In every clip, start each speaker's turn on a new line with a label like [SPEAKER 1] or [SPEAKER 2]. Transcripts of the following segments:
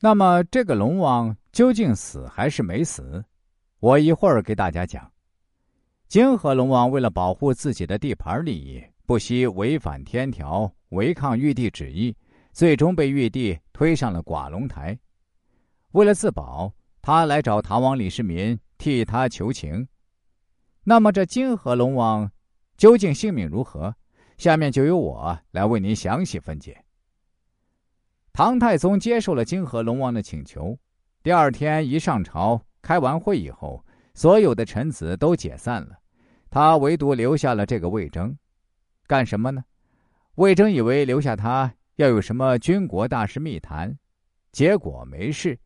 [SPEAKER 1] 那么这个龙王究竟死还是没死？我一会儿给大家讲。泾河龙王为了保护自己的地盘利益，不惜违反天条，违抗玉帝旨意，最终被玉帝推上了寡龙台。为了自保，他来找唐王李世民替他求情。那么这泾河龙王究竟性命如何？下面就由我来为您详细分解。唐太宗接受了泾河龙王的请求，第二天一上朝，开完会以后。所有的臣子都解散了，他唯独留下了这个魏征，干什么呢？魏征以为留下他要有什么军国大事密谈，结果没事，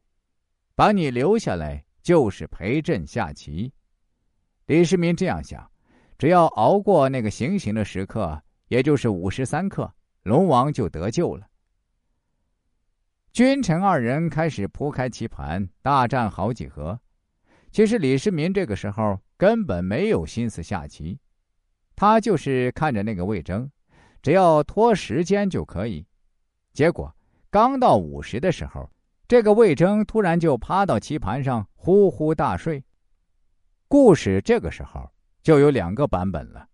[SPEAKER 1] 把你留下来就是陪朕下棋。李世民这样想，只要熬过那个行刑的时刻，也就是午时三刻，龙王就得救了。君臣二人开始铺开棋盘，大战好几合。其实李世民这个时候根本没有心思下棋，他就是看着那个魏征，只要拖时间就可以。结果刚到午时的时候，这个魏征突然就趴到棋盘上呼呼大睡。故事这个时候就有两个版本了。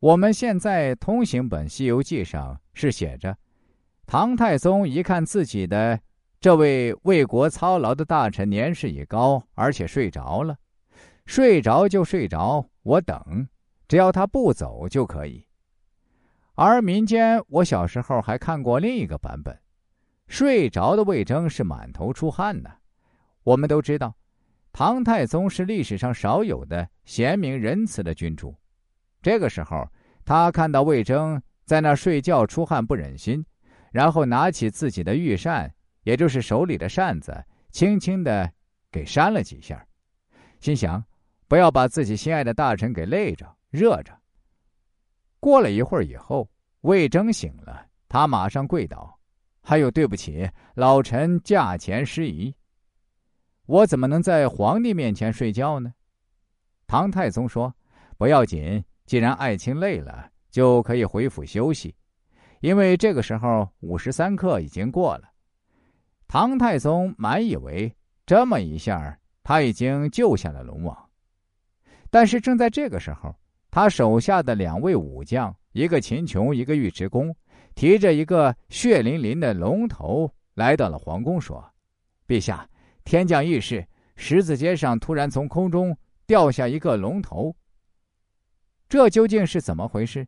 [SPEAKER 1] 我们现在通行本《西游记》上是写着，唐太宗一看自己的。这位为国操劳的大臣年事已高，而且睡着了。睡着就睡着，我等，只要他不走就可以。而民间，我小时候还看过另一个版本：睡着的魏征是满头出汗呢。我们都知道，唐太宗是历史上少有的贤明仁慈的君主。这个时候，他看到魏征在那睡觉出汗不忍心，然后拿起自己的御扇。也就是手里的扇子，轻轻的给扇了几下，心想不要把自己心爱的大臣给累着、热着。过了一会儿以后，魏征醒了，他马上跪倒：“还有对不起，老臣驾前失仪。我怎么能在皇帝面前睡觉呢？”唐太宗说：“不要紧，既然爱卿累了，就可以回府休息，因为这个时候午时三刻已经过了。”唐太宗满以为这么一下，他已经救下了龙王。但是正在这个时候，他手下的两位武将，一个秦琼，一个尉迟恭，提着一个血淋淋的龙头来到了皇宫，说：“陛下，天降异事，十字街上突然从空中掉下一个龙头。这究竟是怎么回事？”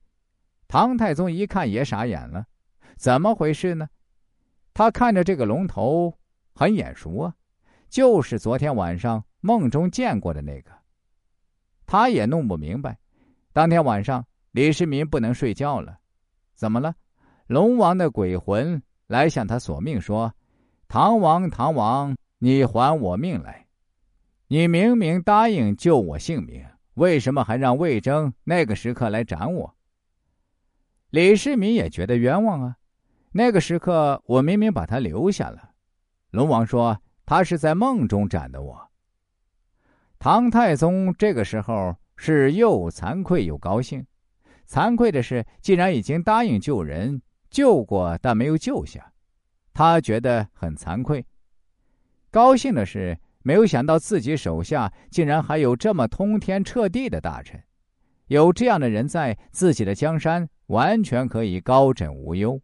[SPEAKER 1] 唐太宗一看也傻眼了，怎么回事呢？他看着这个龙头，很眼熟啊，就是昨天晚上梦中见过的那个。他也弄不明白，当天晚上李世民不能睡觉了，怎么了？龙王的鬼魂来向他索命，说：“唐王，唐王，你还我命来！你明明答应救我性命，为什么还让魏征那个时刻来斩我？”李世民也觉得冤枉啊。那个时刻，我明明把他留下了。龙王说他是在梦中斩的我。唐太宗这个时候是又惭愧又高兴。惭愧的是，既然已经答应救人，救过但没有救下，他觉得很惭愧。高兴的是，没有想到自己手下竟然还有这么通天彻地的大臣，有这样的人在，自己的江山完全可以高枕无忧。